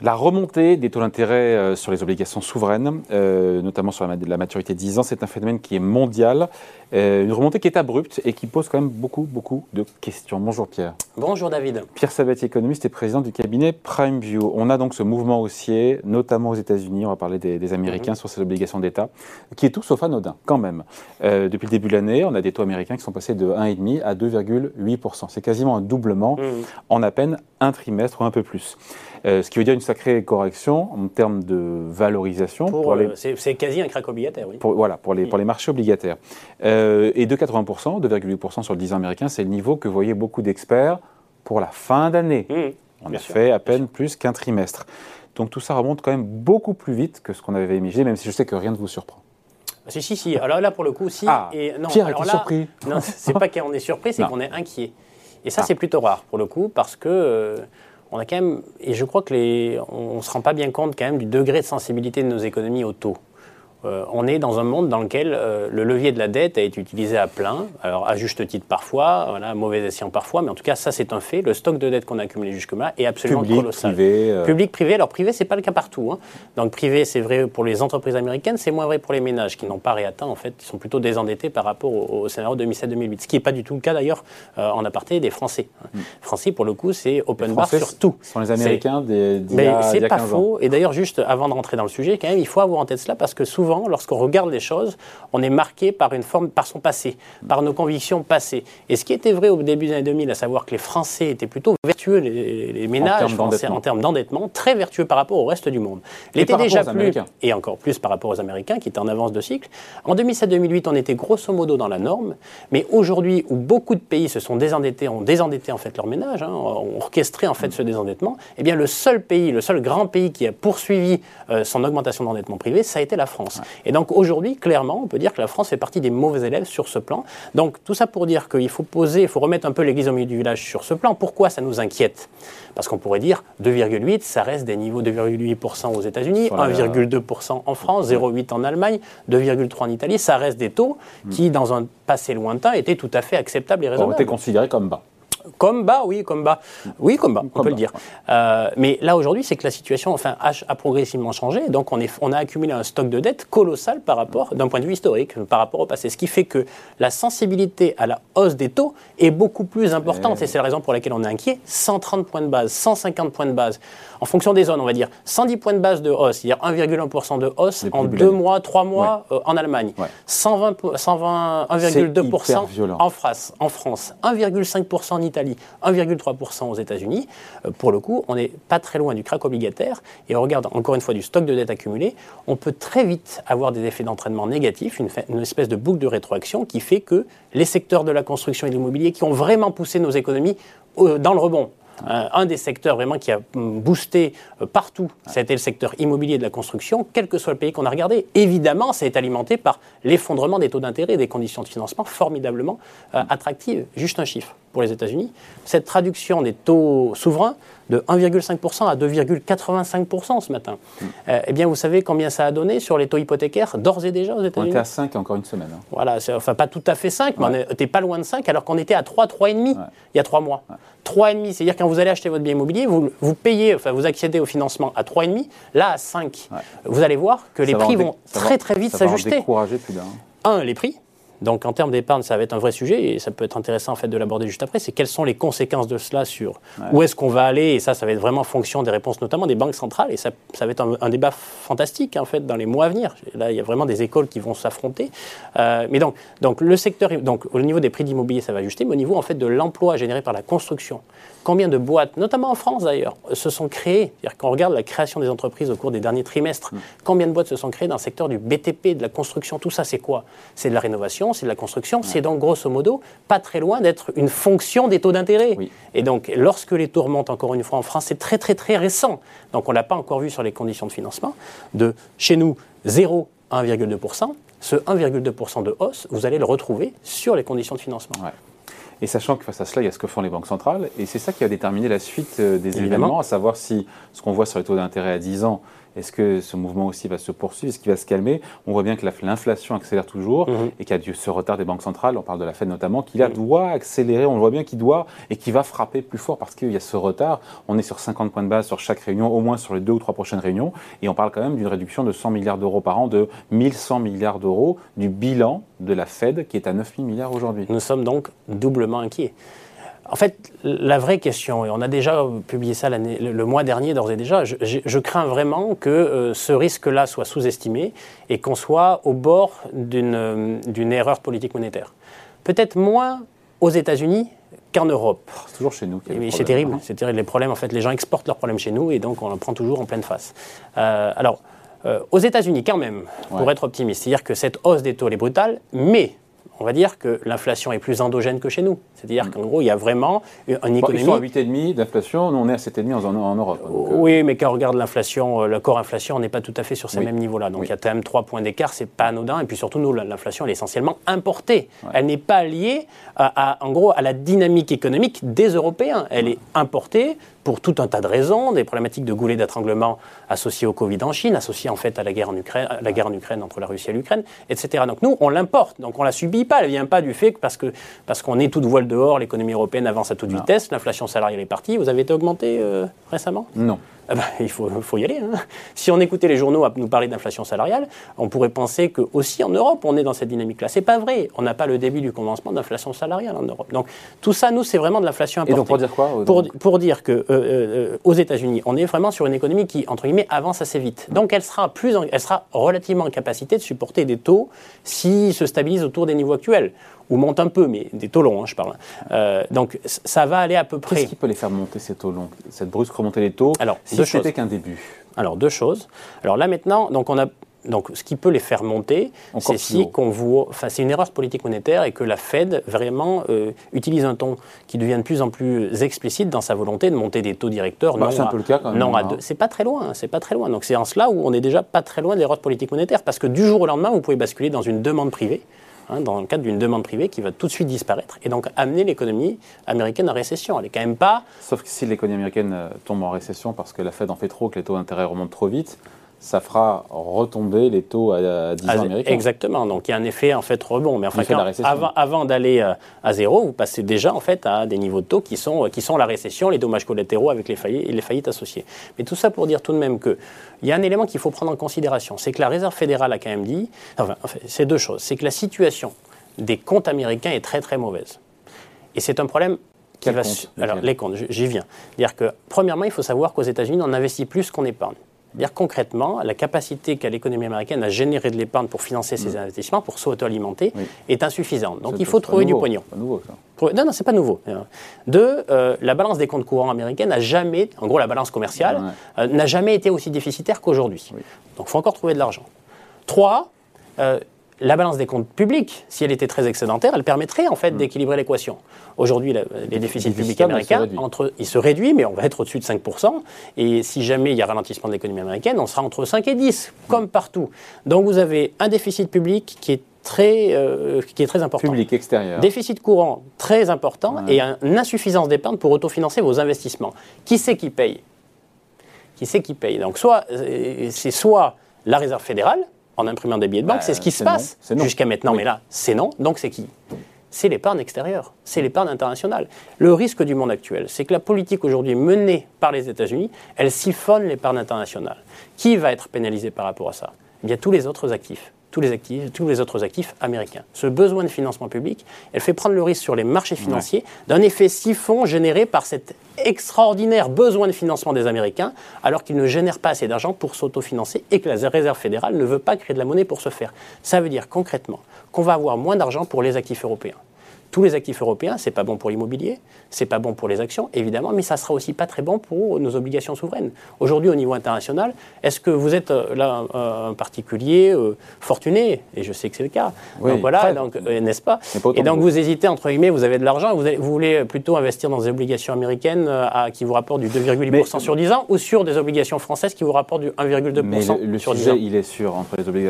La remontée des taux d'intérêt euh, sur les obligations souveraines, euh, notamment sur la, la, maturité de 10 ans, c'est un phénomène qui est mondial. Euh, une remontée qui est abrupte et qui pose quand même beaucoup, beaucoup de questions. Bonjour Pierre. Bonjour David. Pierre Sabatier, économiste et président du cabinet PrimeView. On a donc ce mouvement haussier, notamment aux États-Unis, on va parler des, Américains mhm. sur ces obligations d'État, qui est tout sauf anodin, quand même. depuis le début de l'année, on a des taux américains qui sont passés de 1,5 à 2,8%. C'est quasiment un doublement mhm. en à peine un trimestre ou un peu plus. Euh, ce qui veut dire une sacrée correction en termes de valorisation. Pour, euh, c'est quasi un crack obligataire, oui. voilà, pour les, pour les marchés obligataires. Euh, et de 80%, 2,8% sur le 10 ans américain, c'est le niveau que voyaient beaucoup d'experts pour la fin d'année. Mmh, On a fait à peine plus qu'un trimestre. Donc tout ça remonte quand même beaucoup plus vite que ce qu'on avait imaginé, même si je sais que rien ne vous surprend. Si, si, si. Alors là, pour le coup, si. Ah, et, non, Pierre alors là, surpris. Non, c'est pas qu'on est surpris, c'est qu'on est inquiet. Et ça, ah. c'est plutôt rare, pour le coup, parce que on a quand même, et je crois que les, on se rend pas bien compte quand même du degré de sensibilité de nos économies au taux. Euh, on est dans un monde dans lequel euh, le levier de la dette a été utilisé à plein, alors à juste titre parfois, voilà, mauvais escient parfois, mais en tout cas ça c'est un fait. Le stock de dette qu'on a accumulé jusque-là est absolument Public, colossal. Privé, euh. Public, privé. Alors privé c'est pas le cas partout. Hein. Donc privé c'est vrai pour les entreprises américaines, c'est moins vrai pour les ménages qui n'ont pas réatteint en fait, qui sont plutôt désendettés par rapport au, scénario 2007-2008, ce qui n'est pas du tout le cas d'ailleurs en aparté des Français. Mm. Français pour le coup c'est open bar sur tout. Ce sont les Américains des. Mais c'est pas faux. Et d'ailleurs juste avant de rentrer dans le sujet, quand même il faut avoir en tête cela parce que souvent lorsqu'on regarde les choses, on est marqué par une forme, par son passé, par nos convictions passées. Et ce qui était vrai au début des années 2000, à savoir que les Français étaient plutôt vertueux, les, ménages français en termes d'endettement, très vertueux par rapport au reste du monde. L'été déjà plus, et encore plus par rapport aux Américains qui étaient en avance de cycle. En 2007-2008, on était grosso modo dans la norme, mais aujourd'hui où beaucoup de pays se sont désendettés, ont désendetté en fait leur ménage, hein, ont orchestré en fait ce désendettement, eh bien le seul pays, le seul grand pays qui a poursuivi euh, son augmentation d'endettement privé, ça a été la France. Et donc aujourd'hui clairement, on peut dire que la France fait partie des mauvais élèves sur ce plan. Donc tout ça pour dire qu'il faut poser, il faut remettre un peu l'église au milieu du village sur ce plan. Pourquoi ça nous inquiète? Parce qu'on pourrait dire 2,8, ça reste des niveaux 2,8% aux États-Unis, 1,2% en France, 0,8 en Allemagne, 2,3 en Italie. Ça reste des taux hmm. qui, dans un passé lointain, étaient tout à fait acceptables et raisonnables. Ont été considérés comme bas. Comme bas, oui, comme bas. Oui, comme bas, on peut le dire. Euh, mais là, aujourd'hui, c'est que la situation enfin, a, progressivement changé. Donc, on, est, on a accumulé un stock de dette colossal par rapport, d'un point de vue historique, par rapport au passé. Ce qui fait que la sensibilité à la hausse des taux est beaucoup plus importante. Et, c'est la raison pour laquelle on est inquiet. 130 points de base, 150 points de base, en fonction des zones, on va dire 110 points de base de hausse, c'est-à-dire 1,1% de hausse en deux mois, trois mois euh, en Allemagne. 120, 120 1,2% en France, en France, 1,5% en Italie. 1,3% aux États-Unis. Euh, pour le coup, on n'est pas très loin du crack obligataire. Et on regarde encore une fois du stock de dette accumulé. On peut très vite avoir des effets d'entraînement négatifs, une, espèce de boucle de rétroaction qui fait que les secteurs de la construction et de l'immobilier qui ont vraiment poussé nos économies euh, dans le rebond, un des secteurs vraiment qui a hum, boosté euh, partout, ça a été le secteur immobilier de la construction, quel que soit le pays qu'on a regardé. Évidemment, ça est alimenté par l'effondrement des taux d'intérêt et des conditions de financement formidablement euh, attractives. Juste un chiffre pour les États-Unis. Cette traduction des taux souverains de 1,5% à 2,85% ce matin. Mm. eh bien, vous savez combien ça a donné sur les taux hypothécaires d'ores et déjà aux États-Unis? On était à 5 encore une semaine. Hein. Voilà, enfin pas tout à fait 5, mais on n'était pas loin de 5 alors qu'on était à 3, 3,5 il y a 3 mois. 3,5, c'est-à-dire quand vous allez acheter votre bien immobilier, vous, vous payez, enfin vous accédez au financement à 3,5, là à 5. Vous allez voir que les prix vont très très vite s'ajuster. Un, les prix, donc en termes d'épargne, ça va être un vrai sujet et ça peut être intéressant en fait de l'aborder juste après. C'est quelles sont les conséquences de cela sur où est-ce qu'on va aller et ça, ça va être vraiment fonction des réponses notamment des banques centrales et ça, ça va être un, débat fantastique en fait dans les mois à venir. Là, il y a vraiment des écoles qui vont s'affronter. Euh, mais donc, donc le secteur, donc au niveau des prix d'immobilier, ça va ajuster, mais au niveau en fait de l'emploi généré par la construction, combien de boîtes, notamment en France d'ailleurs, se sont créées? C'est-à-dire qu'on regarde la création des entreprises au cours des derniers trimestres, mm. combien de boîtes se sont créées dans le secteur du BTP, de la construction? Tout ça, c'est quoi? C'est de la rénovation c'est de la construction, c'est donc grosso modo pas très loin d'être une fonction des taux d'intérêt. Et donc lorsque les taux remontent encore une fois en France, c'est très très très récent. Donc on ne l'a pas encore vu sur les conditions de financement. De chez nous, 0 à 1,2%. Ce 1,2% de hausse, vous allez le retrouver sur les conditions de financement. Et sachant que face à cela, il y a ce que font les banques centrales, et c'est ça qui a déterminé la suite euh, des événements, à savoir si ce qu'on voit sur les taux d'intérêt à 10 ans Est-ce que ce mouvement aussi va se poursuivre? Est-ce qu'il va se calmer? On voit bien que l'inflation accélère toujours mhm. et qu'il y a ce retard des banques centrales, on parle de la Fed notamment, qui là mhm. doit accélérer, on voit bien qu'il doit et qui va frapper plus fort parce qu'il y a ce retard. On est sur 50 points de base sur chaque réunion, au moins sur les deux ou trois prochaines réunions, et on parle quand même d'une réduction de 100 milliards d'euros par an, de 1100 milliards d'euros du bilan de la Fed qui est à 9 000 milliards aujourd'hui. Nous sommes donc doublement inquiets. En fait, la vraie question, et on a déjà publié ça le mois dernier d'ores et déjà, je, crains vraiment que euh, ce risque-là soit sous-estimé et qu'on soit au bord d'une erreur politique monétaire. Peut-être moins aux États-Unis qu'en Europe. C'est toujours chez nous. C'est terrible, c'est terrible. Les problèmes, en fait, les gens exportent leurs problèmes chez nous et donc on en prend toujours en pleine face. Euh, alors, euh, aux États-Unis, quand même, pour être optimiste, c'est-à-dire que cette hausse des taux est brutale, mais on va dire que l'inflation est plus endogène que chez nous. C'est-à-dire mm. qu'en gros, il y a vraiment une économie. Bon, ils sont à 8,5 d'inflation, nous on est à 7,5 en, en Europe. Euh. Oui, mais quand on regarde l'inflation, euh, le corps inflation, on n'est pas tout à fait sur ces mêmes niveaux-là. Donc il y a quand même 3 points d'écart, c'est pas anodin. Et puis surtout, nous, l'inflation, elle est essentiellement importée. Elle n'est pas liée, à, en gros, à la dynamique économique des Européens. Elle est importée pour tout un tas de raisons, des problématiques de goulet d'étranglement associées au Covid en Chine, associées en fait à la guerre en Ukraine, la guerre en Ukraine entre la Russie et l'Ukraine, etc. Donc nous, on l'importe, donc on la subit elle vient pas du fait que parce que parce qu'on est toute voile dehors, l'économie européenne avance à toute vitesse, l'inflation salariale est partie. Vous avez été augmenté euh, récemment? Non. Bah, il faut, faut, y aller. Hein. Si on écoutait les journaux à nous parler d'inflation salariale, on pourrait penser que aussi en Europe, on est dans cette dynamique-là. C'est pas vrai. On n'a pas le début du commencement d'inflation salariale en Europe. Donc tout ça, nous, c'est vraiment de l'inflation importée. Et donc pour dire quoi pour, pour, dire que euh, euh, aux États-Unis, on est vraiment sur une économie qui, entre guillemets, avance assez vite. Donc elle sera plus, elle sera relativement en capacité de supporter des taux s'ils se stabilisent autour des niveaux actuels ou monte un peu, mais des taux longs, hein, je parle. Euh, donc ça va aller à peu près. Qu'est-ce qui peut les faire monter ces taux longs Cette brusque remontée des taux Alors, si c'était qu'un début? Alors deux choses. Alors là maintenant, donc on a donc, ce qui peut les faire monter, c'est si qu'on vous, enfin, c'est une erreur politique monétaire et que la Fed vraiment euh, utilise un ton qui devient de plus en plus explicite dans sa volonté de monter des taux directeurs. Bah, c'est un peu le cas quand même. Non, hein. C'est pas très loin. C'est pas très loin. Donc, c'est en cela où on est déjà pas très loin de l'erreur politique monétaire parce que du jour au lendemain, vous pouvez basculer dans une demande privée Hein, dans le cadre d'une demande privée qui va tout de suite disparaître et donc amener l'économie américaine en récession. Elle n'est quand même pas. Sauf que si l'économie américaine euh, tombe en récession parce que la Fed en fait trop, que les taux d'intérêt remontent trop vite, ça fera retomber les taux à 10 ans américains. Exactement. Donc il y a un effet en fait rebond. Mais enfin, avant, avant d'aller euh, à zéro, vous passez déjà en fait à des niveaux de taux qui sont, euh, qui sont la récession, les dommages collatéraux avec les faillites, les faillites associées. Mais tout ça pour dire tout de même qu'il y a un élément qu'il faut prendre en considération, c'est que la Réserve fédérale a quand même dit, enfin, c'est deux choses, c'est que la situation des comptes américains est très très mauvaise. Et c'est un problème qui va... Alors les comptes, j'y viens. C'est-à-dire que premièrement, il faut savoir qu'aux États-Unis, on investit plus qu'on épargne. Dire concrètement, la capacité qu'a l'économie américaine à générer de l'épargne pour financer ses mm. investissements, pour s'auto-alimenter, est insuffisante. Donc il faut trouver du pognon. Pas nouveau, ça. Non, non, c'est pas nouveau. Deux, euh, la balance des comptes courants américains n'a jamais, en gros la balance commerciale, euh, n'a jamais été aussi déficitaire qu'aujourd'hui. Donc il faut encore trouver de l'argent. Trois, euh, la balance des comptes publics, si elle était très excédentaire, elle permettrait en fait mm. d'équilibrer l'équation. Aujourd'hui, les déficits publics américains, entre, ils se réduisent, mais on va être au-dessus de 5%. Et si jamais il y a ralentissement de l'économie américaine, on sera entre 5 et 10, comme partout. Donc vous avez un déficit public qui est très, euh, qui est très important. Public extérieur. Déficit courant très important et une insuffisance d'épargne pour autofinancer vos investissements. Qui c'est qui paye? Qui c'est qui paye? Donc soit euh, c'est soit la réserve fédérale, en imprimant des billets de banque. c'est ce qui se passe jusqu'à maintenant, mais là, c'est non. Donc c'est qui? C'est l'épargne extérieure, c'est l'épargne internationale. Le risque du monde actuel, c'est que la politique aujourd'hui menée par les États-Unis, elle siphonne l'épargne internationale. Qui va être pénalisé par rapport à ça? Il eh y a tous les autres actifs tous les, actifs, tous les autres actifs américains. Ce besoin de financement public, elle fait prendre le risque sur les marchés financiers d'un effet siphon généré par cet extraordinaire besoin de financement des Américains, alors qu'ils ne génèrent pas assez d'argent pour s'autofinancer et que la Réserve fédérale ne veut pas créer de la monnaie pour ce faire. Ça veut dire concrètement qu'on va avoir moins d'argent pour les actifs européens tous les actifs européens, c'est pas bon pour l'immobilier, c'est pas bon pour les actions, évidemment, mais ça sera aussi pas très bon pour nos obligations souveraines. Aujourd'hui, au niveau international, est-ce que vous êtes euh, là un, particulier euh, fortuné? Et je sais que c'est le cas. donc voilà, euh, n'est-ce pas, Et donc vous hésitez entre guillemets, vous avez de l'argent, vous, vous, voulez plutôt investir dans des obligations américaines à, qui vous rapportent du 2,8% sur 10 ans, ou sur des obligations françaises qui vous rapportent du 1,2% le, sur sujet, 10 ans? il est sur entre les,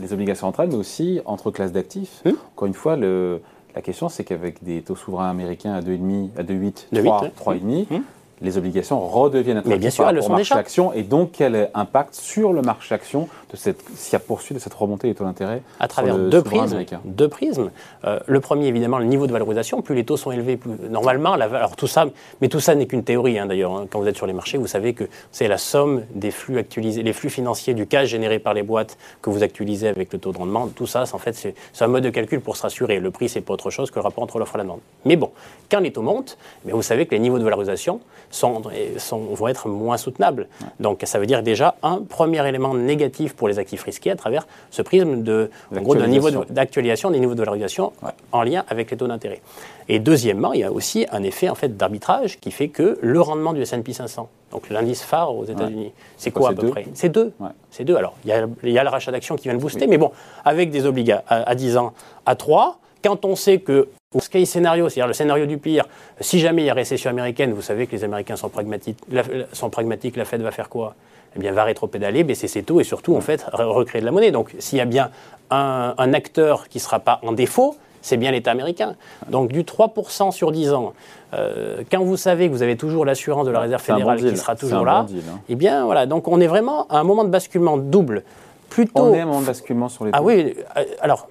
les obligations centrales, mais aussi entre classes d'actifs. Hum? Encore une fois, le la question, c'est qu'avec des taux souverains américains à 2,5, à 2,8, 3, 3,5, les obligations redeviennent Mais bien sûr, elles le au sont marché action et donc quel impact sur le marché action de cette, s'il y a poursuite de cette remontée des taux d'intérêt à travers le deux prismes. Deux prismes. Euh, le premier, évidemment, le niveau de valorisation. Plus les taux sont élevés, plus normalement, la, alors tout ça, mais tout ça n'est qu'une théorie hein, d'ailleurs. hein. Quand vous êtes sur les marchés, vous savez que c'est la somme des flux actualisés, les flux financiers du cash généré par les boîtes que vous actualisez avec le taux de rendement. Tout ça, c'est- en fait, c'est c'est un mode de calcul pour se rassurer. Le prix, c'est pas autre chose que le rapport entre l'offre et la demande. Mais bon, quand les taux montent, mais vous savez que les niveaux de valorisation sont, sont- vont être moins soutenables. Donc, ça veut dire déjà un premier élément négatif pour les actifs risqués à travers ce prisme de, en gros, d'un niveau D'actualisation. des niveaux de valorisation en lien avec les taux d'intérêt. Et deuxièmement, il y a aussi un effet en fait d'arbitrage qui fait que le rendement du S&P 500, donc l'indice phare aux États-Unis, c'est quoi, à peu deux près? C'est deux. Ouais. C'est deux. Alors, il y, a, il y a le rachat d'actions qui vient le booster, mais bon, avec des obligats à, à 10 ans à 3, quand on sait que au case scénario, c'est-à-dire le scénario du pire, si jamais il y a récession américaine, vous savez que les Américains sont pragmatiques, la, sont pragmatiques la Fed va faire quoi? Eh bien, va rétropédaler, baisser ses taux et surtout, en fait, re- recréer de la monnaie. Donc, s'il y a bien un, un acteur qui ne sera pas en défaut, c'est bien l'État américain. Donc, du 3% sur 10 ans, euh, quand vous savez que vous avez toujours l'assurance de la Réserve bon fédérale deal. qui sera toujours là, bon deal, hein. eh bien, voilà. Donc, on est vraiment à un moment de basculement double. Plutôt. On est à un moment de basculement sur les taux. Ah oui, euh, alors,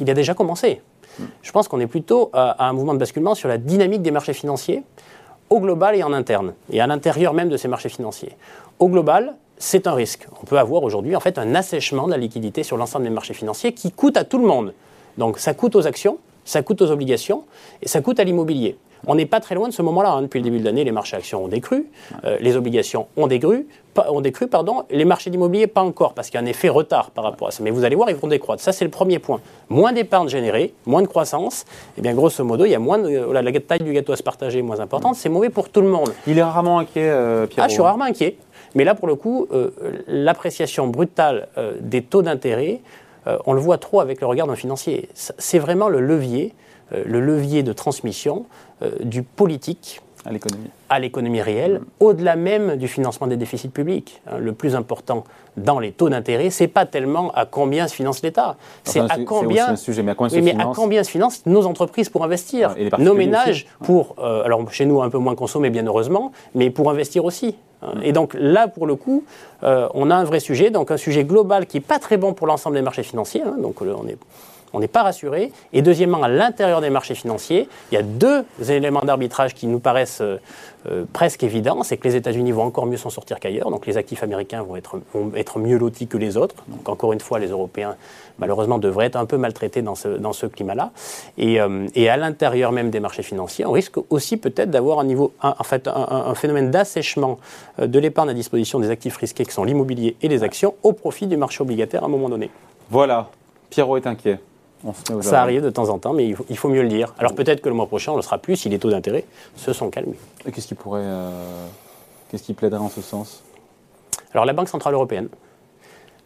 il a déjà commencé. Je pense qu'on est plutôt à, à un mouvement de basculement sur la dynamique des marchés financiers, au global et en interne, et à l'intérieur même de ces marchés financiers. Au global, c'est un risque. On peut avoir aujourd'hui en fait un assèchement de la liquidité sur l'ensemble des marchés financiers qui coûte à tout le monde. Donc ça coûte aux actions, ça coûte aux obligations et ça coûte à l'immobilier. On n'est pas très loin de ce moment-là. hein. Depuis le début de l'année, les marchés actions ont décru, euh, les obligations ont décru, pas- ont décru, pardon, les marchés d'immobilier pas encore, parce qu'il y a un effet retard par rapport à ça. Mais vous allez voir, ils vont décroître. Ça, c'est le premier point. Moins d'épargne générée, moins de croissance, et bien grosso modo, il y a moins de, la taille du gâteau à se partager est moins importante. C'est mauvais pour tout le monde. Il est rarement inquiet, euh, Pierrot. Ah, je suis rarement inquiet. Mais là, pour le coup, euh, l'appréciation brutale euh, des taux d'intérêt, on le voit trop avec le regard d'un financier. C'est vraiment le levier, euh, le levier de transmission euh, du politique à l'économie. à l'économie réelle, au-delà même du financement des déficits publics. Hein, le plus important dans les taux d'intérêt, c'est pas tellement à combien se finance l'État, c'est Enfin, à combien un sujet, mais à combien oui, se mais à finance combien se financent nos entreprises pour investir, Et les nos ménages aussi. Pour, euh, alors chez nous un peu moins consommer bien heureusement, mais pour investir aussi. hein. Et donc là, pour le coup, euh, on a un vrai sujet, donc un sujet global qui n'est pas très bon pour l'ensemble des marchés financiers, hein. donc euh, on est on n'est pas rassuré. Et deuxièmement, à l'intérieur des marchés financiers, il y a deux éléments d'arbitrage qui nous paraissent euh, euh, presque évidents. C'est que les États-Unis vont encore mieux s'en sortir qu'ailleurs. Donc les actifs américains vont être, vont être mieux lotis que les autres. Donc encore une fois, les Européens, malheureusement, devraient être un peu maltraités dans ce, dans ce climat-là. Et, euh, et à l'intérieur même des marchés financiers, on risque aussi peut-être d'avoir un, niveau, un- en fait, un, phénomène d'assèchement de l'épargne à disposition des actifs risqués qui sont l'immobilier et les actions au profit du marché obligataire à un moment donné. Voilà, Pierrot est inquiet. On se met aux Ça arrive de temps en temps, mais il faut, il faut mieux le dire. Alors peut-être que le mois prochain, on le sera plus si les taux d'intérêt se sont calmés. Et qu'est-ce qui pourrait. euh, Qu'est-ce qui plaiderait en ce sens? Alors la Banque Centrale Européenne,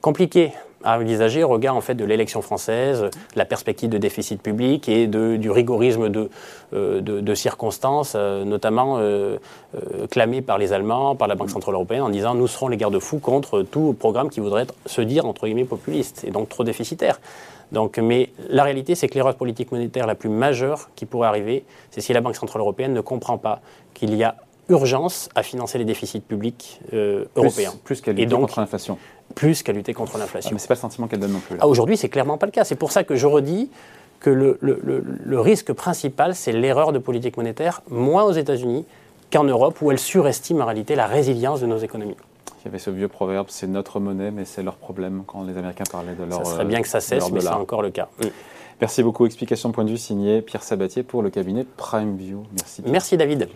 compliqué à envisager au regard en fait, de l'élection française, de la perspective de déficit public et de- du rigorisme de, euh, de- de circonstances, euh, notamment euh, clamé par les Allemands, par la Banque Centrale Européenne, en disant nous serons les garde-fous contre tout programme qui voudrait être- se dire entre guillemets populiste et donc trop déficitaire. Donc, mais la réalité, c'est que l'erreur politique monétaire la plus majeure qui pourrait arriver, c'est si la Banque Centrale Européenne ne comprend pas qu'il y a urgence à financer les déficits publics euh, Plus- européens. Plus qu'à lutter donc, contre l'inflation. plus qu'à lutter contre Ah, l'inflation. mais c'est pas le sentiment qu'elle donne non plus. là. Ah, Aujourd'hui, c'est clairement pas le cas. C'est pour ça que je redis que le, le- le- le risque principal, c'est l'erreur de politique monétaire, moins aux États-Unis qu'en Europe, où elle surestime en réalité la résilience de nos économies. Il y avait ce vieux proverbe c'est notre monnaie, mais c'est leur problème quand les Américains parlaient de leur. ça serait euh, bien que ça de cesse, mais c'est encore le cas. Merci beaucoup. Explication point de vue signé Pierre Sabatier pour le cabinet Prime View. Merci. Pierre. Merci David.